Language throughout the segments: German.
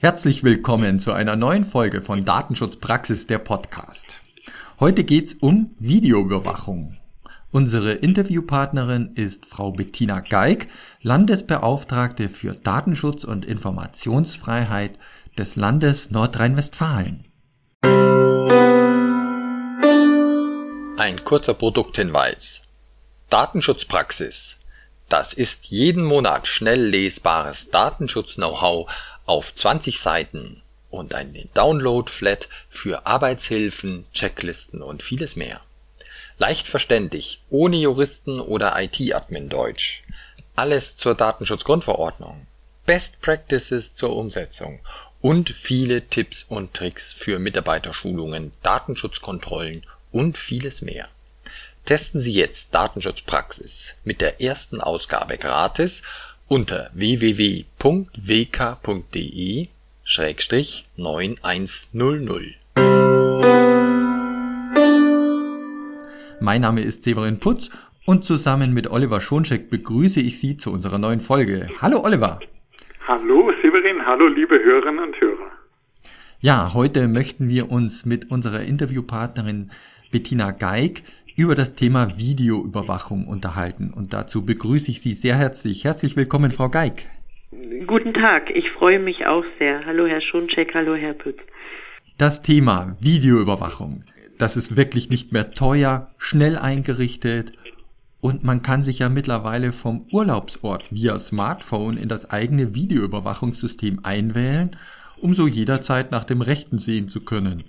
Herzlich willkommen zu einer neuen Folge von Datenschutzpraxis der Podcast. Heute geht's um Videoüberwachung. Unsere Interviewpartnerin ist Frau Bettina Geig, Landesbeauftragte für Datenschutz und Informationsfreiheit des Landes Nordrhein-Westfalen. Ein kurzer Produkthinweis. Datenschutzpraxis. Das ist jeden Monat schnell lesbares Datenschutz-Know-how auf 20 Seiten und ein Download-Flat für Arbeitshilfen, Checklisten und vieles mehr. Leicht verständlich, ohne Juristen oder IT-Admin-Deutsch. Alles zur Datenschutzgrundverordnung. Best Practices zur Umsetzung und viele Tipps und Tricks für Mitarbeiterschulungen, Datenschutzkontrollen und vieles mehr. Testen Sie jetzt Datenschutzpraxis mit der ersten Ausgabe gratis unter www.wk.de-9100. Mein Name ist Severin Putz und zusammen mit Oliver Schoncheck begrüße ich Sie zu unserer neuen Folge. Hallo Oliver. Hallo Severin, hallo liebe Hörerinnen und Hörer. Ja, heute möchten wir uns mit unserer Interviewpartnerin Bettina Geig über das Thema Videoüberwachung unterhalten. Und dazu begrüße ich Sie sehr herzlich. Herzlich willkommen, Frau Geig. Guten Tag, ich freue mich auch sehr. Hallo, Herr Schoncheck, hallo, Herr Pütz. Das Thema Videoüberwachung, das ist wirklich nicht mehr teuer, schnell eingerichtet und man kann sich ja mittlerweile vom Urlaubsort via Smartphone in das eigene Videoüberwachungssystem einwählen, um so jederzeit nach dem Rechten sehen zu können.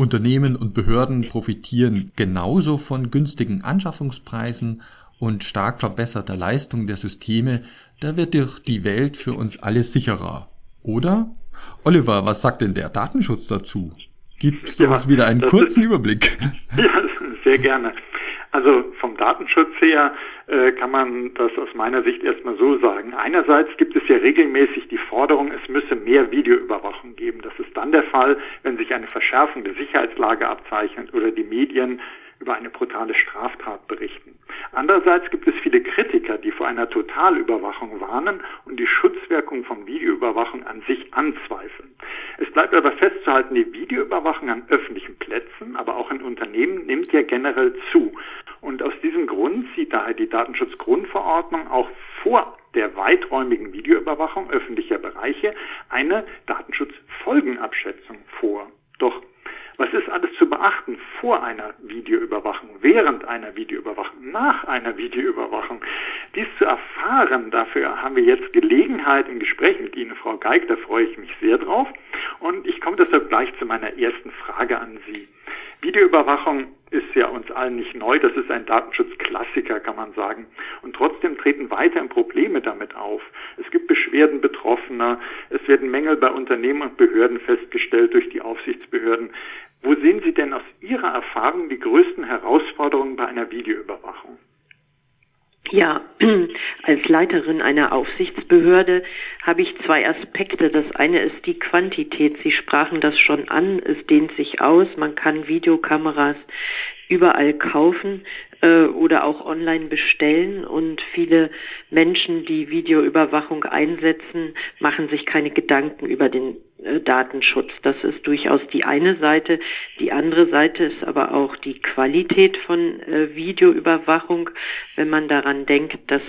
Unternehmen und Behörden profitieren genauso von günstigen Anschaffungspreisen und stark verbesserter Leistung der Systeme, da wird durch die Welt für uns alle sicherer. Oder? Oliver, was sagt denn der Datenschutz dazu? Gibst du ja, uns wieder einen kurzen ist, Überblick? Ja, sehr gerne. Also vom Datenschutz her kann man das aus meiner Sicht erstmal so sagen. Einerseits gibt es ja regelmäßig die Forderung, es müsse mehr Videoüberwachung geben. Das ist dann der Fall, wenn sich eine Verschärfung der Sicherheitslage abzeichnet oder die Medien über eine brutale Straftat berichten. Andererseits gibt es viele Kritiker, die vor einer Totalüberwachung warnen und die Schutzwirkung von Videoüberwachung an sich anzweifeln. Es bleibt aber festzuhalten, die Videoüberwachung an öffentlichen Plätzen, aber auch in Unternehmen nimmt ja generell zu. Und aus diesem Grund sieht daher die Datenschutzgrundverordnung auch vor der weiträumigen Videoüberwachung öffentlicher Bereiche eine Datenschutzfolgenabschätzung vor. Doch was ist alles zu beachten vor einer Videoüberwachung, während einer Videoüberwachung, nach einer Videoüberwachung? Dies zu erfahren, dafür haben wir jetzt Gelegenheit im Gespräch mit Ihnen, Frau Geig, da freue ich mich sehr drauf. Und ich komme deshalb gleich zu meiner ersten Frage an Sie. Videoüberwachung ist ja uns allen nicht neu, das ist ein Datenschutzklassiker, kann man sagen. Und trotzdem treten weiterhin Probleme damit auf. Es gibt Beschwerden Betroffener, es werden Mängel bei Unternehmen und Behörden festgestellt durch die Aufsichtsbehörden. Wo sehen Sie denn aus Ihrer Erfahrung die größten Herausforderungen bei einer Videoüberwachung? Ja, als Leiterin einer Aufsichtsbehörde habe ich zwei Aspekte. Das eine ist die Quantität. Sie sprachen das schon an. Es dehnt sich aus. Man kann Videokameras überall kaufen äh, oder auch online bestellen und viele Menschen, die Videoüberwachung einsetzen, machen sich keine Gedanken über den Datenschutz. Das ist durchaus die eine Seite. Die andere Seite ist aber auch die Qualität von äh, Videoüberwachung, wenn man daran denkt, dass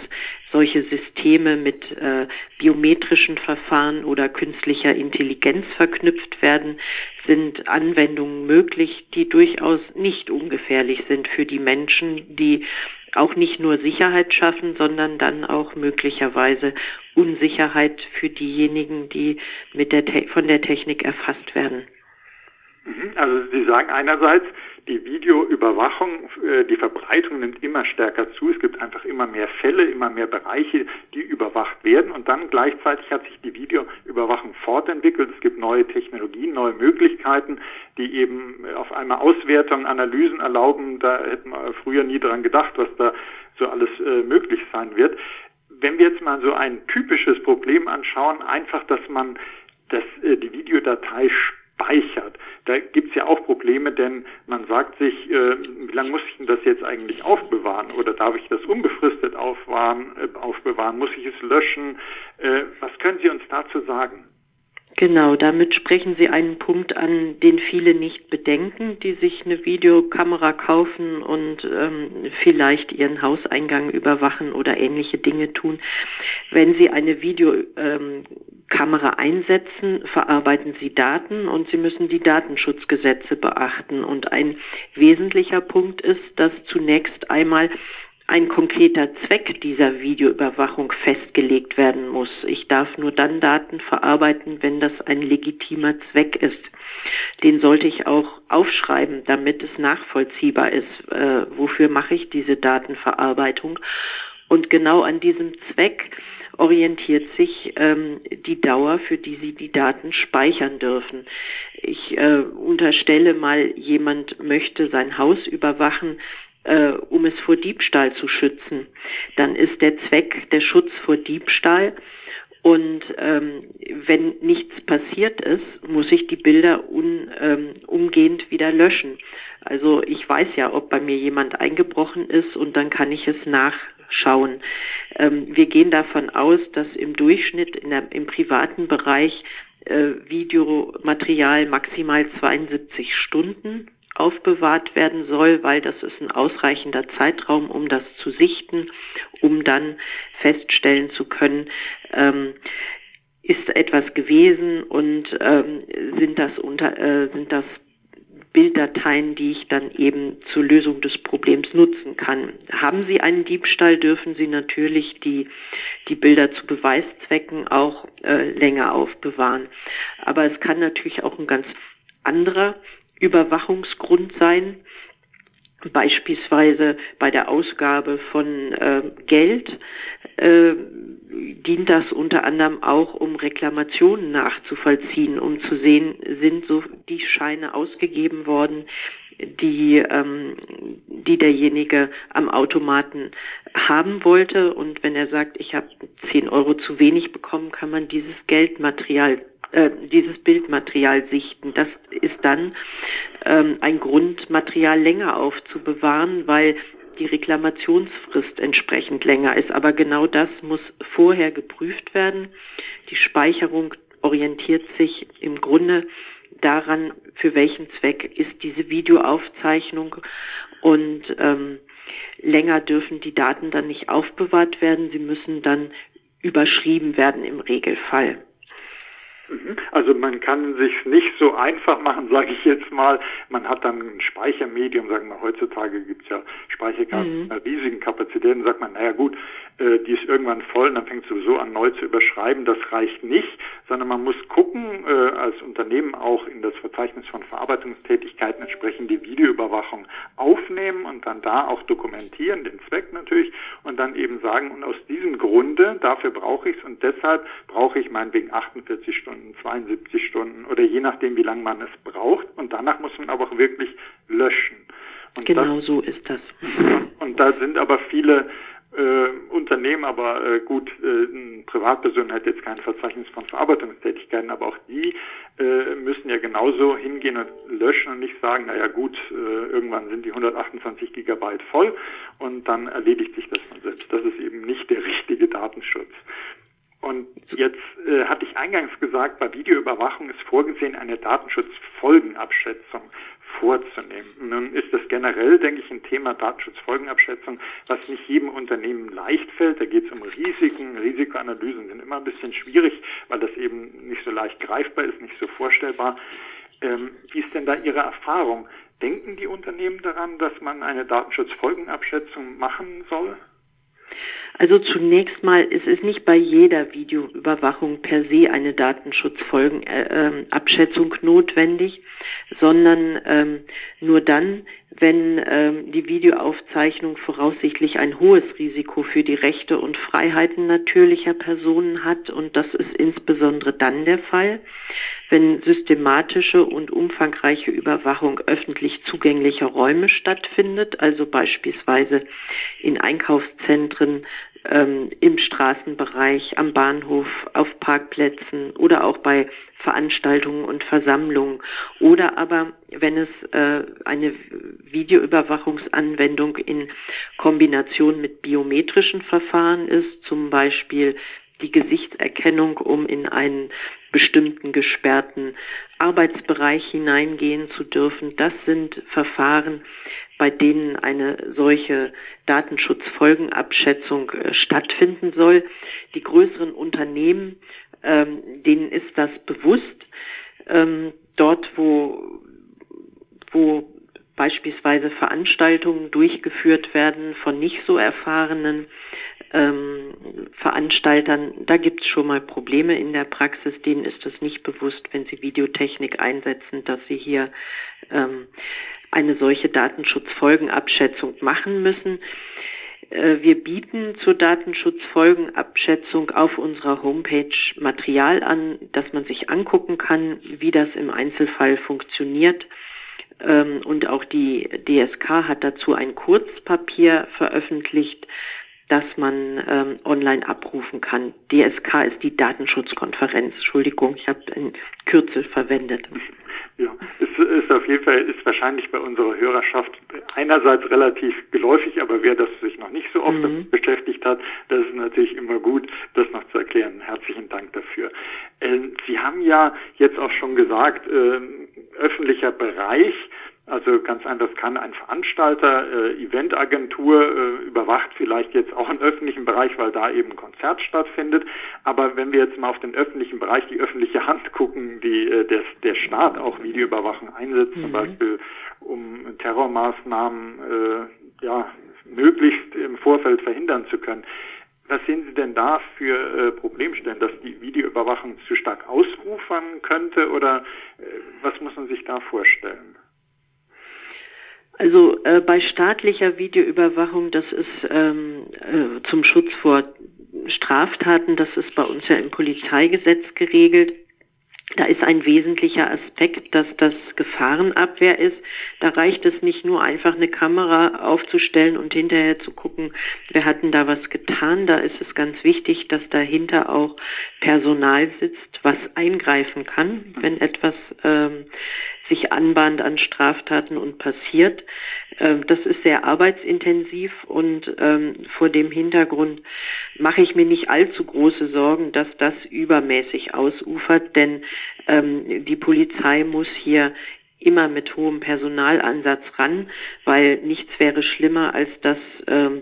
solche Systeme mit äh, biometrischen Verfahren oder künstlicher Intelligenz verknüpft werden, sind Anwendungen möglich, die durchaus nicht ungefährlich sind für die Menschen, die auch nicht nur Sicherheit schaffen, sondern dann auch möglicherweise Unsicherheit für diejenigen, die mit der von der Technik erfasst werden. Mhm. Also Sie sagen einerseits, die Videoüberwachung, äh, die Verbreitung nimmt immer stärker zu. Es gibt einfach immer mehr Fälle, immer mehr Bereiche, die überwacht werden. Und dann gleichzeitig hat sich die Videoüberwachung fortentwickelt. Es gibt neue Technologien, neue Möglichkeiten, die eben auf einmal Auswertungen, Analysen erlauben. Da hätten wir früher nie dran gedacht, was da so alles äh, möglich sein wird. Wenn wir jetzt mal so ein typisches Problem anschauen, einfach, dass man das, äh, die Videodatei speichert. Da gibt's ja auch Probleme, denn man sagt sich, äh, wie lange muss ich denn das jetzt eigentlich aufbewahren? Oder darf ich das unbefristet aufbewahren? Äh, aufbewahren? Muss ich es löschen? Äh, was können Sie uns dazu sagen? Genau, damit sprechen Sie einen Punkt an, den viele nicht bedenken, die sich eine Videokamera kaufen und ähm, vielleicht ihren Hauseingang überwachen oder ähnliche Dinge tun. Wenn Sie eine Videokamera ähm, einsetzen, verarbeiten Sie Daten und Sie müssen die Datenschutzgesetze beachten. Und ein wesentlicher Punkt ist, dass zunächst einmal ein konkreter Zweck dieser Videoüberwachung festgelegt werden muss. Ich darf nur dann Daten verarbeiten, wenn das ein legitimer Zweck ist. Den sollte ich auch aufschreiben, damit es nachvollziehbar ist, äh, wofür mache ich diese Datenverarbeitung. Und genau an diesem Zweck orientiert sich ähm, die Dauer, für die Sie die Daten speichern dürfen. Ich äh, unterstelle mal, jemand möchte sein Haus überwachen, äh, um es vor Diebstahl zu schützen. Dann ist der Zweck der Schutz vor Diebstahl. Und ähm, wenn nichts passiert ist, muss ich die Bilder un, ähm, umgehend wieder löschen. Also ich weiß ja, ob bei mir jemand eingebrochen ist und dann kann ich es nachschauen. Ähm, wir gehen davon aus, dass im Durchschnitt der, im privaten Bereich äh, Videomaterial maximal 72 Stunden aufbewahrt werden soll, weil das ist ein ausreichender Zeitraum, um das zu sichten, um dann feststellen zu können, ähm, ist etwas gewesen und ähm, sind das unter äh, sind das Bilddateien, die ich dann eben zur Lösung des Problems nutzen kann. Haben Sie einen Diebstahl, dürfen Sie natürlich die, die Bilder zu Beweiszwecken auch äh, länger aufbewahren. Aber es kann natürlich auch ein ganz anderer Überwachungsgrund sein, beispielsweise bei der Ausgabe von äh, Geld äh, dient das unter anderem auch, um Reklamationen nachzuvollziehen, um zu sehen, sind so die Scheine ausgegeben worden, die, ähm, die derjenige am Automaten haben wollte. Und wenn er sagt, ich habe 10 Euro zu wenig bekommen, kann man dieses Geldmaterial äh, dieses Bildmaterial sichten. Das ist dann ähm, ein Grund, Material länger aufzubewahren, weil die Reklamationsfrist entsprechend länger ist. Aber genau das muss vorher geprüft werden. Die Speicherung orientiert sich im Grunde daran, für welchen Zweck ist diese Videoaufzeichnung und ähm, länger dürfen die Daten dann nicht aufbewahrt werden. Sie müssen dann überschrieben werden im Regelfall. Mhm. Also man kann sich nicht so einfach machen, sage ich jetzt mal. Man hat dann ein Speichermedium, sagen wir heutzutage gibt es ja Speicherkarten mhm. riesigen Kapazitäten, sagt man, naja gut, die ist irgendwann voll und dann fängt sowieso an neu zu überschreiben. Das reicht nicht, sondern man muss gucken, äh, als Unternehmen auch in das Verzeichnis von Verarbeitungstätigkeiten entsprechend die Videoüberwachung aufnehmen und dann da auch dokumentieren, den Zweck natürlich, und dann eben sagen, und aus diesem Grunde, dafür brauche ich es und deshalb brauche ich meinetwegen 48 Stunden, 72 Stunden oder je nachdem, wie lange man es braucht. Und danach muss man aber auch wirklich löschen. Und genau das, so ist das. Und da sind aber viele äh, Unternehmen, aber äh, gut, äh, Privatperson hat jetzt kein Verzeichnis von Verarbeitungstätigkeiten, aber auch die äh, müssen ja genauso hingehen und löschen und nicht sagen, naja gut, äh, irgendwann sind die 128 Gigabyte voll und dann erledigt sich das von selbst. Das ist eben nicht der richtige Datenschutz. Und jetzt äh, hatte ich eingangs gesagt, bei Videoüberwachung ist vorgesehen eine Datenschutzfolgenabschätzung vorzunehmen. Nun ist das generell, denke ich, ein Thema Datenschutzfolgenabschätzung, was nicht jedem Unternehmen leicht fällt. Da geht es um Risiken. Risikoanalysen sind immer ein bisschen schwierig, weil das eben nicht so leicht greifbar ist, nicht so vorstellbar. Ähm, wie ist denn da Ihre Erfahrung? Denken die Unternehmen daran, dass man eine Datenschutzfolgenabschätzung machen soll? Also zunächst mal ist es nicht bei jeder Videoüberwachung per se eine Datenschutzfolgenabschätzung notwendig, sondern ähm, nur dann, wenn ähm, die Videoaufzeichnung voraussichtlich ein hohes Risiko für die Rechte und Freiheiten natürlicher Personen hat. Und das ist insbesondere dann der Fall, wenn systematische und umfangreiche Überwachung öffentlich zugänglicher Räume stattfindet, also beispielsweise in Einkaufszentren, ähm, im Straßenbereich, am Bahnhof, auf Parkplätzen oder auch bei Veranstaltungen und Versammlungen oder aber wenn es äh, eine Videoüberwachungsanwendung in Kombination mit biometrischen Verfahren ist, zum Beispiel die Gesichtserkennung, um in einen bestimmten gesperrten Arbeitsbereich hineingehen zu dürfen. Das sind Verfahren, bei denen eine solche Datenschutzfolgenabschätzung äh, stattfinden soll. Die größeren Unternehmen, ähm, denen ist das bewusst. Ähm, dort, wo, wo beispielsweise Veranstaltungen durchgeführt werden von nicht so erfahrenen ähm, Veranstaltern, da gibt es schon mal Probleme in der Praxis. Denen ist es nicht bewusst, wenn sie Videotechnik einsetzen, dass sie hier ähm, eine solche Datenschutzfolgenabschätzung machen müssen. Äh, wir bieten zur Datenschutzfolgenabschätzung auf unserer Homepage Material an, dass man sich angucken kann, wie das im Einzelfall funktioniert. Ähm, und auch die DSK hat dazu ein Kurzpapier veröffentlicht, das man ähm, online abrufen kann. DSK ist die Datenschutzkonferenz. Entschuldigung, ich habe ein Kürzel verwendet. Ja, es ist auf jeden Fall ist wahrscheinlich bei unserer Hörerschaft einerseits relativ geläufig, aber wer das sich noch nicht so oft mhm. beschäftigt hat, das ist natürlich immer gut, das noch zu erklären. Herzlichen Dank dafür. Äh, Sie haben ja jetzt auch schon gesagt, äh, öffentlicher Bereich also ganz einfach kann ein Veranstalter, äh, Eventagentur äh, überwacht vielleicht jetzt auch einen öffentlichen Bereich, weil da eben ein Konzert stattfindet. Aber wenn wir jetzt mal auf den öffentlichen Bereich, die öffentliche Hand gucken, die äh, der, der Staat auch Videoüberwachung einsetzt, mhm. zum Beispiel um Terrormaßnahmen äh, ja möglichst im Vorfeld verhindern zu können. Was sehen Sie denn da für äh, Problemstellen, dass die Videoüberwachung zu stark ausufern könnte oder äh, was muss man sich da vorstellen? Also äh, bei staatlicher Videoüberwachung, das ist ähm, äh, zum Schutz vor Straftaten, das ist bei uns ja im Polizeigesetz geregelt. Da ist ein wesentlicher Aspekt, dass das Gefahrenabwehr ist. Da reicht es nicht nur einfach eine Kamera aufzustellen und hinterher zu gucken, wir hatten da was getan. Da ist es ganz wichtig, dass dahinter auch Personal sitzt, was eingreifen kann, wenn etwas ähm, sich anbahnt an Straftaten und passiert. Ähm, das ist sehr arbeitsintensiv und ähm, vor dem Hintergrund mache ich mir nicht allzu große Sorgen, dass das übermäßig ausufert, denn ähm, die Polizei muss hier immer mit hohem Personalansatz ran, weil nichts wäre schlimmer, als dass ähm,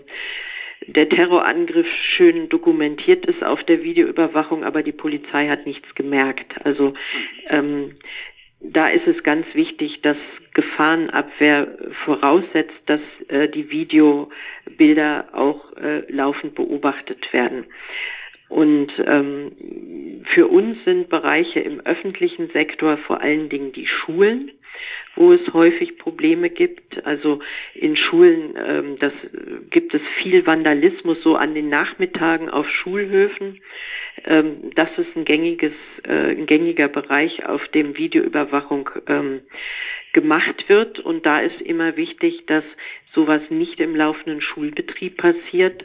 der Terrorangriff schön dokumentiert ist auf der Videoüberwachung, aber die Polizei hat nichts gemerkt. Also ähm, da ist es ganz wichtig, dass Gefahrenabwehr voraussetzt, dass äh, die Videobilder auch äh, laufend beobachtet werden. Und ähm, für uns sind Bereiche im öffentlichen Sektor vor allen Dingen die Schulen, wo es häufig Probleme gibt. Also in Schulen ähm, das, gibt es viel Vandalismus so an den Nachmittagen auf Schulhöfen. Ähm, das ist ein gängiges, äh, ein gängiger Bereich, auf dem Videoüberwachung ähm, gemacht wird. Und da ist immer wichtig, dass sowas nicht im laufenden Schulbetrieb passiert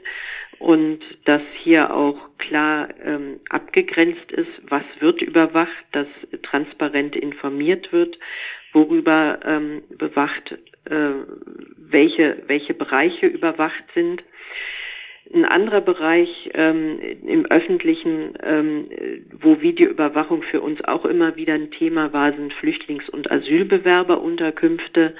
und dass hier auch klar ähm, abgegrenzt ist, was wird überwacht, dass transparent informiert wird, worüber ähm, bewacht, äh, welche, welche Bereiche überwacht sind. Ein anderer Bereich ähm, im öffentlichen, ähm, wo Videoüberwachung für uns auch immer wieder ein Thema war, sind Flüchtlings- und Asylbewerberunterkünfte.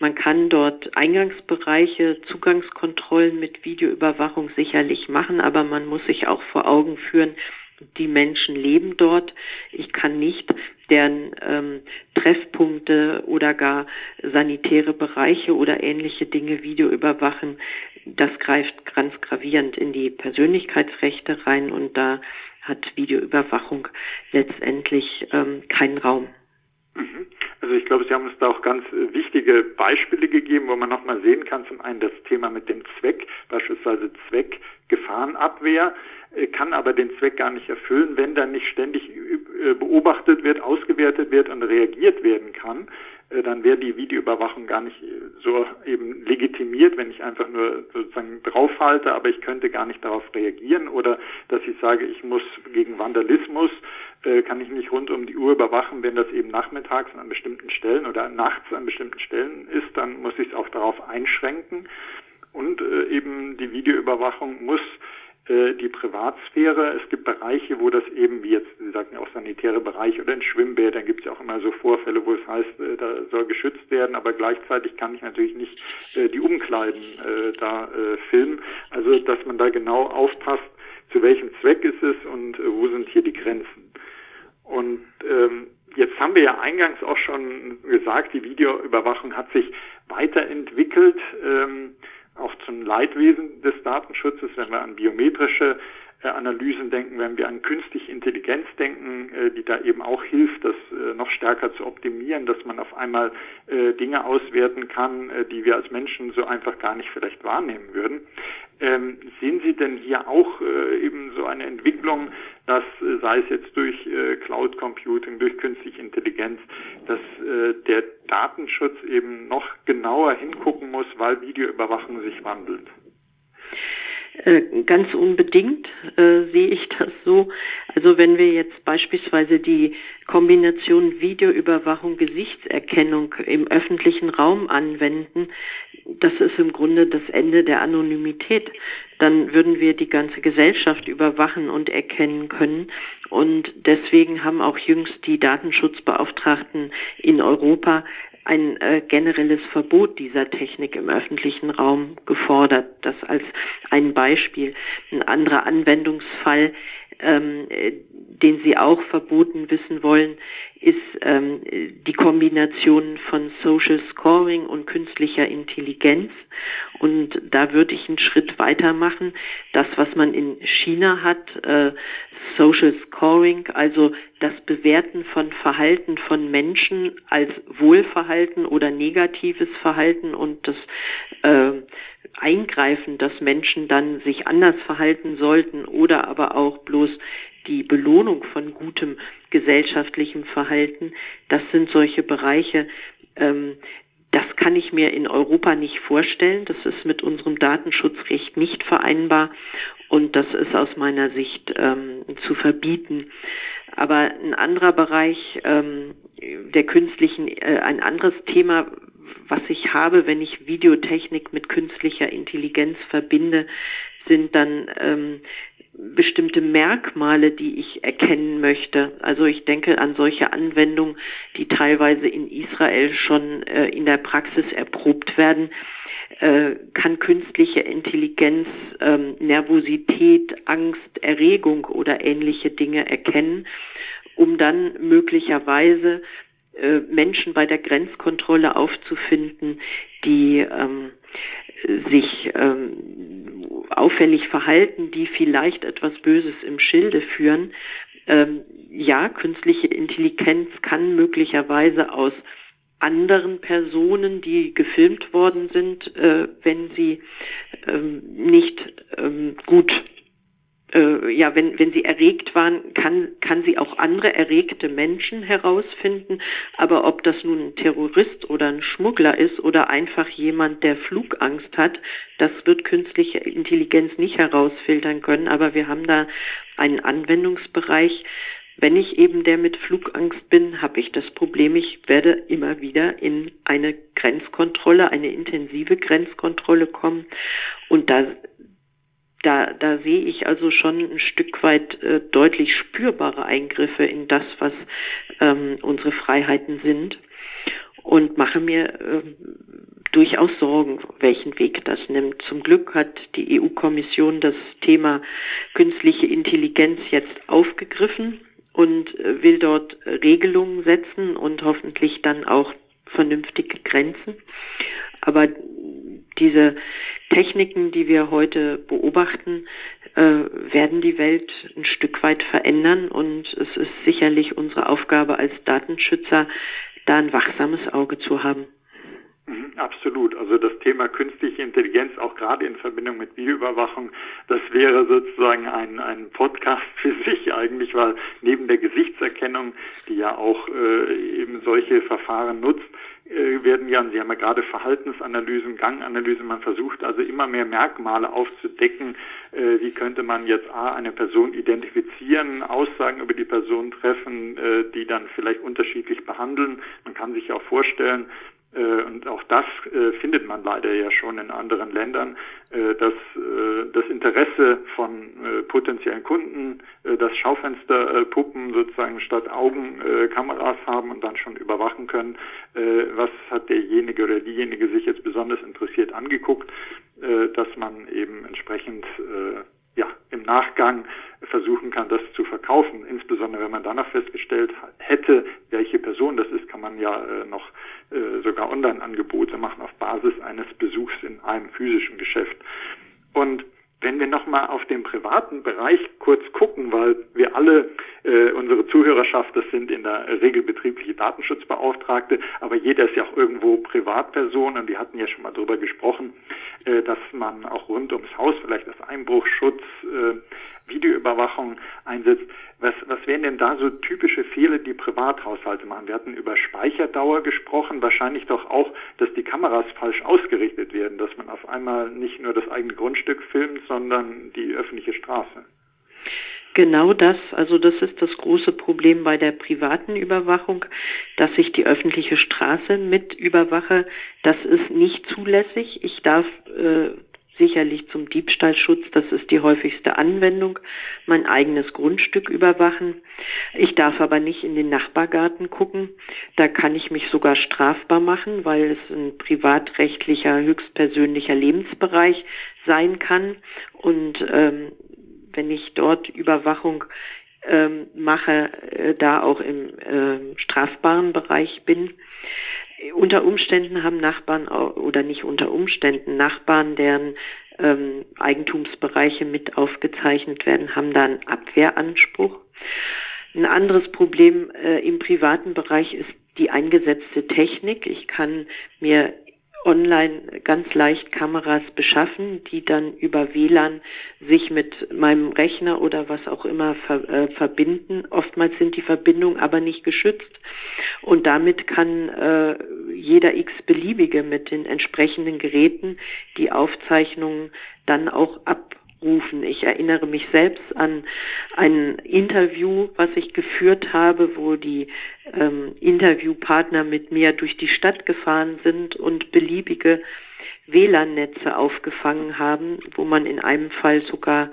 Man kann dort Eingangsbereiche, Zugangskontrollen mit Videoüberwachung sicherlich machen, aber man muss sich auch vor Augen führen, die Menschen leben dort. Ich kann nicht deren ähm, Treffpunkte oder gar sanitäre Bereiche oder ähnliche Dinge Video überwachen. Das greift ganz gravierend in die Persönlichkeitsrechte rein und da hat Videoüberwachung letztendlich ähm, keinen Raum. Mhm. Also ich glaube, Sie haben uns da auch ganz äh, wichtige Beispiele gegeben, wo man nochmal sehen kann, zum einen das Thema mit dem Zweck, beispielsweise Zweck Gefahrenabwehr, äh, kann aber den Zweck gar nicht erfüllen, wenn dann nicht ständig äh, beobachtet wird, ausgewertet wird und reagiert werden kann. Dann wäre die Videoüberwachung gar nicht so eben legitimiert, wenn ich einfach nur sozusagen draufhalte, aber ich könnte gar nicht darauf reagieren oder dass ich sage, ich muss gegen Vandalismus äh, kann ich nicht rund um die Uhr überwachen, wenn das eben nachmittags an bestimmten Stellen oder nachts an bestimmten Stellen ist, dann muss ich es auch darauf einschränken. Und äh, eben die Videoüberwachung muss äh, die Privatsphäre. Es gibt Bereiche, wo das eben, wie jetzt, Sie sagten auch sanitäre Bereich oder in Schwimmbädern gibt es ja auch immer so Vorfälle, wo es heißt, äh, da soll geschützt werden, aber gleichzeitig kann ich natürlich nicht äh, die Umkleiden äh, da äh, filmen. Also, dass man da genau aufpasst, zu welchem Zweck ist es und äh, wo sind hier die Grenzen. Und ähm, jetzt haben wir ja eingangs auch schon gesagt, die Videoüberwachung hat sich weiterentwickelt. Ähm, auch zum Leidwesen des Datenschutzes, wenn wir an biometrische äh, Analysen denken, wenn wir an künstliche Intelligenz denken, äh, die da eben auch hilft, das äh, noch stärker zu optimieren, dass man auf einmal Dinge auswerten kann, die wir als Menschen so einfach gar nicht vielleicht wahrnehmen würden. Ähm, sehen Sie denn hier auch eben so eine Entwicklung, dass sei es jetzt durch Cloud Computing, durch künstliche Intelligenz, dass der Datenschutz eben noch genauer hingucken muss, weil Videoüberwachung sich wandelt? Äh, ganz unbedingt äh, sehe ich das so. Also wenn wir jetzt beispielsweise die Kombination Videoüberwachung, Gesichtserkennung im öffentlichen Raum anwenden, das ist im Grunde das Ende der Anonymität. Dann würden wir die ganze Gesellschaft überwachen und erkennen können. Und deswegen haben auch jüngst die Datenschutzbeauftragten in Europa ein äh, generelles Verbot dieser Technik im öffentlichen Raum gefordert. Das als ein Beispiel. Ein anderer Anwendungsfall, ähm, äh, den Sie auch verboten wissen wollen, ist ähm, die Kombination von Social Scoring und künstlicher Intelligenz. Und da würde ich einen Schritt weitermachen. Das, was man in China hat, äh, Social Scoring, also das Bewerten von Verhalten von Menschen als Wohlverhalten oder negatives Verhalten und das äh, Eingreifen, dass Menschen dann sich anders verhalten sollten oder aber auch bloß die Belohnung von gutem gesellschaftlichem Verhalten, das sind solche Bereiche, ähm, das kann ich mir in Europa nicht vorstellen. Das ist mit unserem Datenschutzrecht nicht vereinbar und das ist aus meiner Sicht ähm, zu verbieten. Aber ein anderer Bereich ähm, der künstlichen, äh, ein anderes Thema, was ich habe, wenn ich Videotechnik mit künstlicher Intelligenz verbinde, sind dann ähm, bestimmte Merkmale, die ich erkennen möchte. Also ich denke an solche Anwendungen, die teilweise in Israel schon äh, in der Praxis erprobt werden. Äh, kann künstliche Intelligenz ähm, Nervosität, Angst, Erregung oder ähnliche Dinge erkennen, um dann möglicherweise äh, Menschen bei der Grenzkontrolle aufzufinden, die ähm, sich ähm, auffällig verhalten, die vielleicht etwas Böses im Schilde führen. Ähm, ja, künstliche Intelligenz kann möglicherweise aus anderen Personen, die gefilmt worden sind, äh, wenn sie ähm, nicht ähm, gut äh, ja, wenn, wenn sie erregt waren, kann, kann sie auch andere erregte Menschen herausfinden. Aber ob das nun ein Terrorist oder ein Schmuggler ist oder einfach jemand, der Flugangst hat, das wird künstliche Intelligenz nicht herausfiltern können. Aber wir haben da einen Anwendungsbereich. Wenn ich eben der mit Flugangst bin, habe ich das Problem, ich werde immer wieder in eine Grenzkontrolle, eine intensive Grenzkontrolle kommen. Und da da, da sehe ich also schon ein Stück weit äh, deutlich spürbare Eingriffe in das, was ähm, unsere Freiheiten sind und mache mir äh, durchaus Sorgen, welchen Weg das nimmt. Zum Glück hat die EU-Kommission das Thema künstliche Intelligenz jetzt aufgegriffen und äh, will dort Regelungen setzen und hoffentlich dann auch vernünftige Grenzen. Aber diese Techniken, die wir heute beobachten, äh, werden die Welt ein Stück weit verändern und es ist sicherlich unsere Aufgabe als Datenschützer, da ein wachsames Auge zu haben. Mhm, absolut. Also das Thema künstliche Intelligenz, auch gerade in Verbindung mit Videoüberwachung, das wäre sozusagen ein, ein Podcast für sich eigentlich, weil neben der Gesichtserkennung, die ja auch äh, eben solche Verfahren nutzt, werden ja, Sie haben ja gerade Verhaltensanalysen, Ganganalysen, man versucht also immer mehr Merkmale aufzudecken, äh, wie könnte man jetzt A, eine Person identifizieren, Aussagen über die Person treffen, äh, die dann vielleicht unterschiedlich behandeln. Man kann sich auch vorstellen, äh, und auch das äh, findet man leider ja schon in anderen Ländern, äh, dass das Interesse von potenziellen Kunden das Schaufensterpuppen sozusagen statt Augen Kameras haben und dann schon überwachen können, was hat derjenige oder diejenige sich jetzt besonders interessiert angeguckt, dass man eben entsprechend ja, im Nachgang versuchen kann, das zu verkaufen. Insbesondere wenn man dann noch festgestellt hätte, welche Person das ist, kann man ja äh, noch äh, sogar Online-Angebote machen auf Basis eines Besuchs in einem physischen Geschäft. Und wenn wir nochmal auf den privaten Bereich kurz gucken, weil wir alle, äh, unsere Zuhörerschaft, das sind in der Regel betriebliche Datenschutzbeauftragte, aber jeder ist ja auch irgendwo Privatperson und wir hatten ja schon mal darüber gesprochen, äh, dass man auch rund ums Haus vielleicht als Einbruchschutz, Videoüberwachung einsetzt. Was, was wären denn da so typische Fehler, die Privathaushalte machen? Wir hatten über Speicherdauer gesprochen, wahrscheinlich doch auch, dass die Kameras falsch ausgerichtet werden, dass man auf einmal nicht nur das eigene Grundstück filmt, sondern die öffentliche Straße. Genau das, also das ist das große Problem bei der privaten Überwachung, dass ich die öffentliche Straße mit überwache. Das ist nicht zulässig. Ich darf äh, sicherlich zum Diebstahlschutz, das ist die häufigste Anwendung, mein eigenes Grundstück überwachen. Ich darf aber nicht in den Nachbargarten gucken. Da kann ich mich sogar strafbar machen, weil es ein privatrechtlicher, höchstpersönlicher Lebensbereich sein kann. Und ähm, wenn ich dort Überwachung ähm, mache, äh, da auch im äh, strafbaren Bereich bin. Unter Umständen haben Nachbarn oder nicht unter Umständen Nachbarn, deren ähm, Eigentumsbereiche mit aufgezeichnet werden, haben da einen Abwehranspruch. Ein anderes Problem äh, im privaten Bereich ist die eingesetzte Technik. Ich kann mir online ganz leicht Kameras beschaffen, die dann über WLAN sich mit meinem Rechner oder was auch immer ver, äh, verbinden. Oftmals sind die Verbindungen aber nicht geschützt und damit kann äh, jeder x-beliebige mit den entsprechenden Geräten die Aufzeichnungen dann auch ab rufen. Ich erinnere mich selbst an ein Interview, was ich geführt habe, wo die ähm, Interviewpartner mit mir durch die Stadt gefahren sind und beliebige WLAN-Netze aufgefangen haben, wo man in einem Fall sogar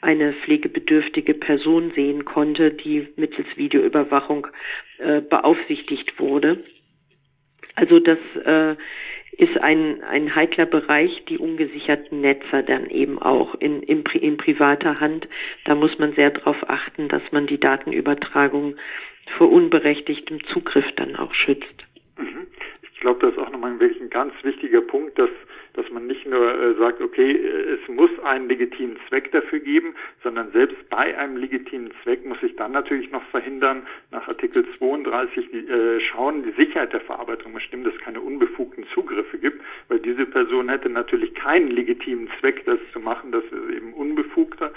eine pflegebedürftige Person sehen konnte, die mittels Videoüberwachung äh, beaufsichtigt wurde. Also das äh, ist ein, ein heikler Bereich, die ungesicherten Netze dann eben auch in, in, in privater Hand. Da muss man sehr darauf achten, dass man die Datenübertragung vor unberechtigtem Zugriff dann auch schützt. Mhm. Ich glaube, das ist auch nochmal ein ganz wichtiger Punkt, dass dass man nicht nur äh, sagt, okay, äh, es muss einen legitimen Zweck dafür geben, sondern selbst bei einem legitimen Zweck muss ich dann natürlich noch verhindern, nach Artikel 32 die, äh, schauen, die Sicherheit der Verarbeitung bestimmt, dass es keine unbefugten Zugriffe gibt, weil diese Person hätte natürlich keinen legitimen Zweck, das zu machen, das ist eben unbefugter.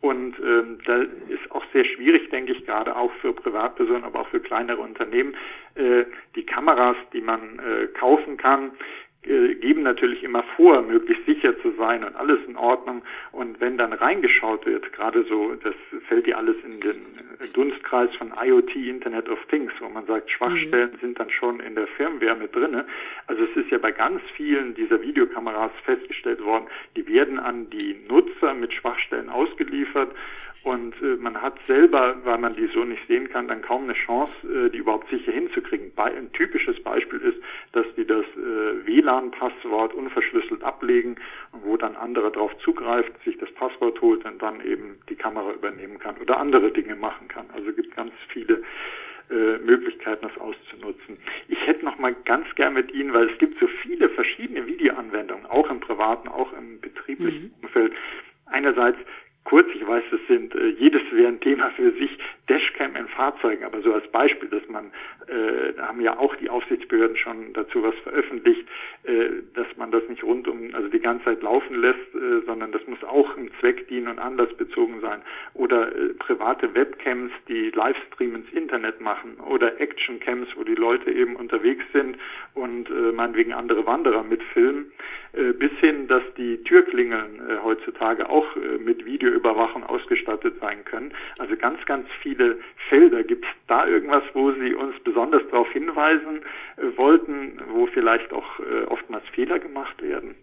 Und ähm, da ist auch sehr schwierig, denke ich, gerade auch für Privatpersonen, aber auch für kleinere Unternehmen, äh, die Kameras, die man äh, kaufen kann, geben natürlich immer vor, möglichst sicher zu sein und alles in Ordnung. Und wenn dann reingeschaut wird, gerade so, das fällt ja alles in den Dunstkreis von IoT, Internet of Things, wo man sagt, Schwachstellen mhm. sind dann schon in der Firmware mit drinne. Also es ist ja bei ganz vielen dieser Videokameras festgestellt worden, die werden an die Nutzer mit Schwachstellen ausgeliefert und äh, man hat selber, weil man die so nicht sehen kann, dann kaum eine Chance, äh, die überhaupt sicher hinzukriegen. Bei, ein typisches Beispiel ist, dass die das äh, WLAN-Passwort unverschlüsselt ablegen, wo dann anderer darauf zugreift, sich das Passwort holt und dann eben die Kamera übernehmen kann oder andere Dinge machen kann. Also es gibt ganz viele äh, Möglichkeiten, das auszunutzen. Ich hätte noch mal ganz gern mit Ihnen, weil es gibt so viele verschiedene Videoanwendungen, auch im privaten, auch im betrieblichen mhm. Umfeld. Einerseits kurz, ich weiß, das sind äh, jedes wäre ein Thema für sich, Dashcam in Fahrzeugen, aber so als Beispiel, dass man, äh, da haben ja auch die Aufsichtsbehörden schon dazu was veröffentlicht, äh, dass man das nicht rund um, also die ganze Zeit laufen lässt, äh, sondern das muss auch einem Zweck dienen und anlassbezogen sein. Oder äh, private Webcams, die Livestream ins Internet machen oder Actioncams, wo die Leute eben unterwegs sind und äh, meinetwegen andere Wanderer mitfilmen, äh, bis hin, dass die Türklingeln äh, heutzutage auch äh, mit Video Videoüberwachung ausgestattet sein können. Also ganz, ganz viele Felder. Gibt es da irgendwas, wo Sie uns besonders darauf hinweisen äh, wollten, wo vielleicht auch äh, oftmals Fehler gemacht werden?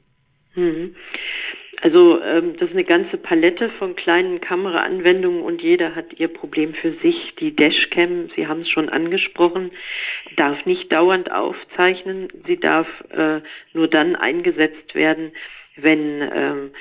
Mhm. Also ähm, das ist eine ganze Palette von kleinen Kameraanwendungen und jeder hat ihr Problem für sich. Die Dashcam, Sie haben es schon angesprochen, darf nicht dauernd aufzeichnen. Sie darf äh, nur dann eingesetzt werden, wenn ähm,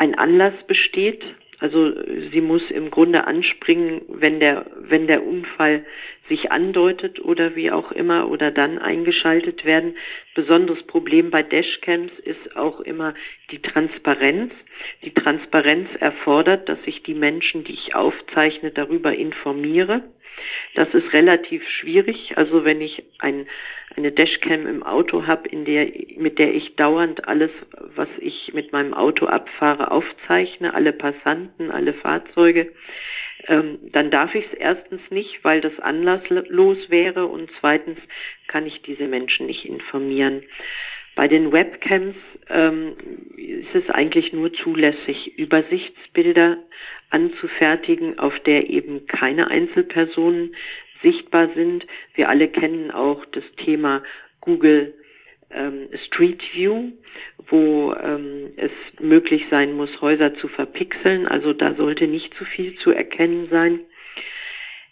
ein Anlass besteht. Also sie muss im Grunde anspringen, wenn der, wenn der Unfall sich andeutet oder wie auch immer oder dann eingeschaltet werden. Besonderes Problem bei Dashcams ist auch immer die Transparenz. Die Transparenz erfordert, dass ich die Menschen, die ich aufzeichne, darüber informiere. Das ist relativ schwierig. Also wenn ich ein, eine Dashcam im Auto habe, in der, mit der ich dauernd alles, was ich mit meinem Auto abfahre, aufzeichne, alle Passanten, alle Fahrzeuge, ähm, dann darf ich es erstens nicht, weil das anlasslos wäre und zweitens kann ich diese Menschen nicht informieren. Bei den Webcams ähm, ist es eigentlich nur zulässig, Übersichtsbilder anzufertigen, auf der eben keine Einzelpersonen sichtbar sind. Wir alle kennen auch das Thema Google ähm, Street View, wo ähm, es möglich sein muss, Häuser zu verpixeln. Also da sollte nicht zu viel zu erkennen sein.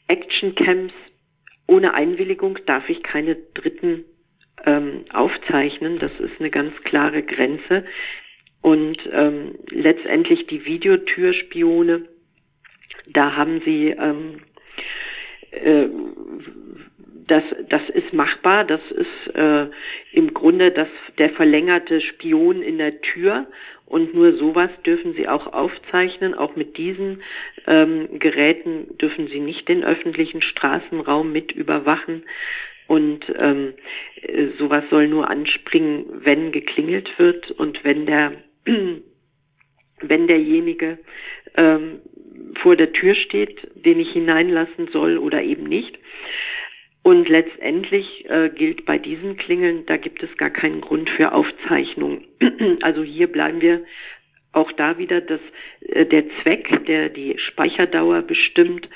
Action Camps ohne Einwilligung darf ich keine Dritten ähm, aufzeichnen. Das ist eine ganz klare Grenze. Und ähm, letztendlich die Videotürspione, da haben sie ähm, äh, das, das ist machbar. Das ist äh, im Grunde das, der verlängerte Spion in der Tür. Und nur sowas dürfen Sie auch aufzeichnen. Auch mit diesen ähm, Geräten dürfen Sie nicht den öffentlichen Straßenraum mit überwachen. Und ähm, äh, sowas soll nur anspringen, wenn geklingelt wird und wenn der wenn derjenige ähm, vor der Tür steht, den ich hineinlassen soll oder eben nicht. Und letztendlich äh, gilt bei diesen Klingeln, da gibt es gar keinen Grund für Aufzeichnung. also hier bleiben wir auch da wieder, dass äh, der Zweck, der die Speicherdauer bestimmt,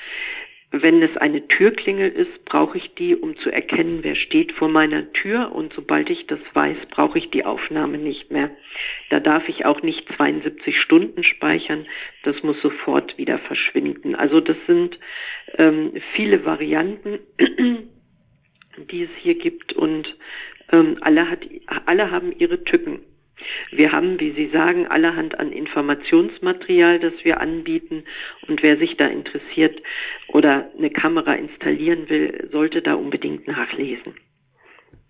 wenn es eine Türklingel ist, brauche ich die, um zu erkennen, wer steht vor meiner Tür. Und sobald ich das weiß, brauche ich die Aufnahme nicht mehr. Da darf ich auch nicht 72 Stunden speichern. Das muss sofort wieder verschwinden. Also das sind ähm, viele Varianten, die es hier gibt. Und ähm, alle, hat, alle haben ihre Tücken. Wir haben, wie Sie sagen, allerhand an Informationsmaterial, das wir anbieten. Und wer sich da interessiert oder eine Kamera installieren will, sollte da unbedingt nachlesen.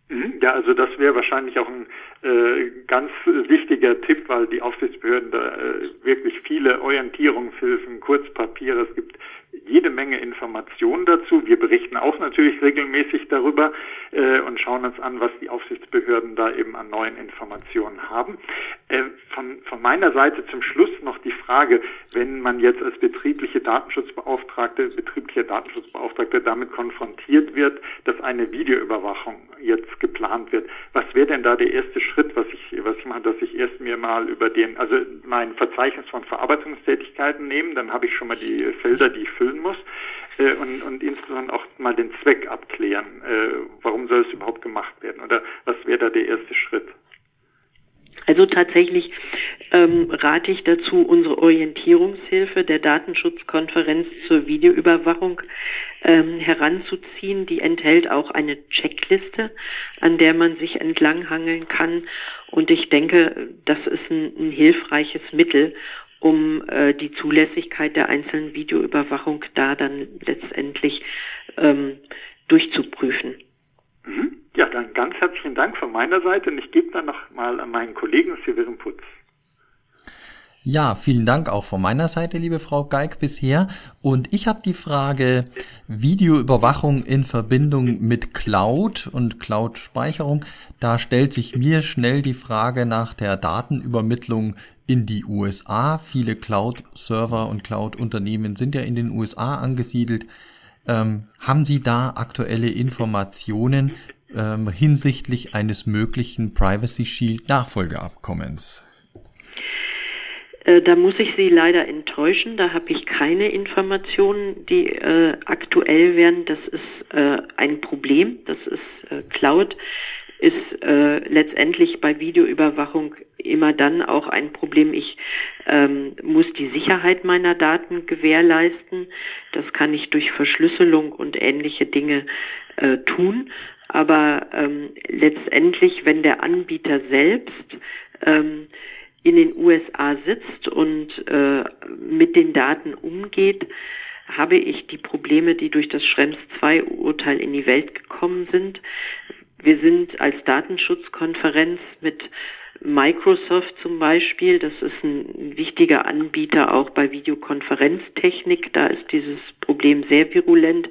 Mhm. Ja, also das wäre wahrscheinlich auch ein äh, ganz wichtiger Tipp, weil die Aufsichtsbehörden da äh, wirklich viele Orientierungshilfen, Kurzpapiere, es gibt jede Menge Informationen dazu. Wir berichten auch natürlich regelmäßig darüber äh, und schauen uns an, was die Aufsichtsbehörden da eben an neuen Informationen haben. Äh, von, von meiner Seite zum Schluss noch die Frage, wenn man jetzt als betriebliche Datenschutzbeauftragte, betrieblicher Datenschutzbeauftragter damit konfrontiert wird, dass eine Videoüberwachung jetzt geplant wird, was wäre denn da der erste Schritt, was ich, was ich mache, dass ich erst mir mal über den, also mein Verzeichnis von Verarbeitungstätigkeiten nehme, dann habe ich schon mal die Felder, die ich füllen muss äh, und, und insbesondere auch mal den Zweck abklären. Äh, warum soll es überhaupt gemacht werden? Oder was wäre da der erste Schritt? Also tatsächlich ähm, rate ich dazu, unsere Orientierungshilfe der Datenschutzkonferenz zur Videoüberwachung ähm, heranzuziehen. Die enthält auch eine Checkliste, an der man sich entlanghangeln kann. Und ich denke, das ist ein, ein hilfreiches Mittel, um äh, die Zulässigkeit der einzelnen Videoüberwachung da dann letztendlich ähm, durchzuprüfen. Mhm. Ja, dann ganz herzlichen Dank von meiner Seite und ich gebe dann noch mal an meinen Kollegen Severin Putz. Ja, vielen Dank auch von meiner Seite, liebe Frau Geig, bisher. Und ich habe die Frage Videoüberwachung in Verbindung mit Cloud und Cloud-Speicherung. Da stellt sich mir schnell die Frage nach der Datenübermittlung in die USA. Viele Cloud-Server und Cloud-Unternehmen sind ja in den USA angesiedelt. Ähm, haben Sie da aktuelle Informationen ähm, hinsichtlich eines möglichen Privacy Shield Nachfolgeabkommens? Äh, da muss ich Sie leider enttäuschen. Da habe ich keine Informationen, die äh, aktuell wären. Das ist äh, ein Problem. Das ist äh, Cloud ist äh, letztendlich bei Videoüberwachung immer dann auch ein Problem. Ich ähm, muss die Sicherheit meiner Daten gewährleisten. Das kann ich durch Verschlüsselung und ähnliche Dinge äh, tun. Aber ähm, letztendlich, wenn der Anbieter selbst ähm, in den USA sitzt und äh, mit den Daten umgeht, habe ich die Probleme, die durch das Schrems II-Urteil in die Welt gekommen sind. Wir sind als Datenschutzkonferenz mit Microsoft zum Beispiel, das ist ein wichtiger Anbieter auch bei Videokonferenztechnik, da ist dieses Problem sehr virulent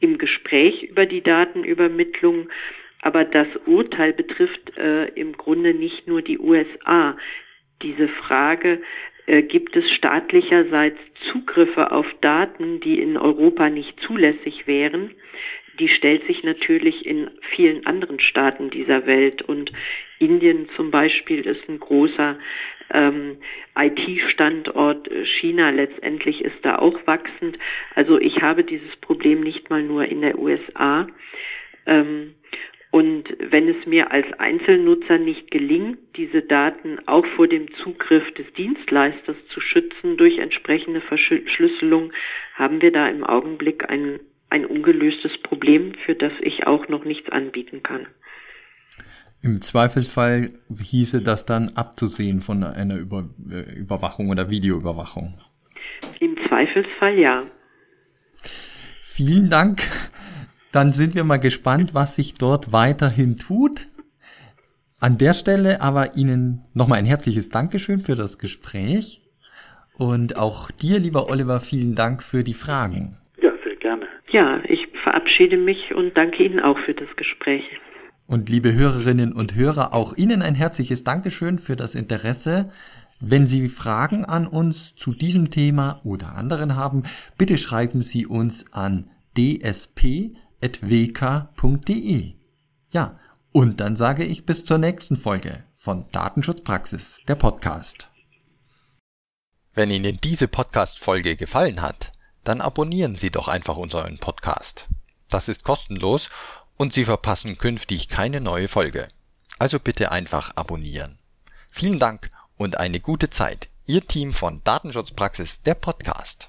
im Gespräch über die Datenübermittlung. Aber das Urteil betrifft äh, im Grunde nicht nur die USA. Diese Frage, äh, gibt es staatlicherseits Zugriffe auf Daten, die in Europa nicht zulässig wären? die stellt sich natürlich in vielen anderen Staaten dieser Welt. Und Indien zum Beispiel ist ein großer ähm, IT-Standort. China letztendlich ist da auch wachsend. Also ich habe dieses Problem nicht mal nur in der USA. Ähm, und wenn es mir als Einzelnutzer nicht gelingt, diese Daten auch vor dem Zugriff des Dienstleisters zu schützen durch entsprechende Verschlüsselung, haben wir da im Augenblick ein ein ungelöstes Problem, für das ich auch noch nichts anbieten kann. Im Zweifelsfall hieße das dann abzusehen von einer Über äh, Überwachung oder Videoüberwachung. Im Zweifelsfall ja. Vielen Dank. Dann sind wir mal gespannt, was sich dort weiterhin tut. An der Stelle aber Ihnen nochmal ein herzliches Dankeschön für das Gespräch. Und auch dir, lieber Oliver, vielen Dank für die Fragen. Ja, ich verabschiede mich und danke Ihnen auch für das Gespräch. Und liebe Hörerinnen und Hörer, auch Ihnen ein herzliches Dankeschön für das Interesse. Wenn Sie Fragen an uns zu diesem Thema oder anderen haben, bitte schreiben Sie uns an dsp.wk.de. Ja, und dann sage ich bis zur nächsten Folge von Datenschutzpraxis, der Podcast. Wenn Ihnen diese Podcast-Folge gefallen hat, dann abonnieren Sie doch einfach unseren Podcast. Das ist kostenlos und Sie verpassen künftig keine neue Folge. Also bitte einfach abonnieren. Vielen Dank und eine gute Zeit. Ihr Team von Datenschutzpraxis, der Podcast.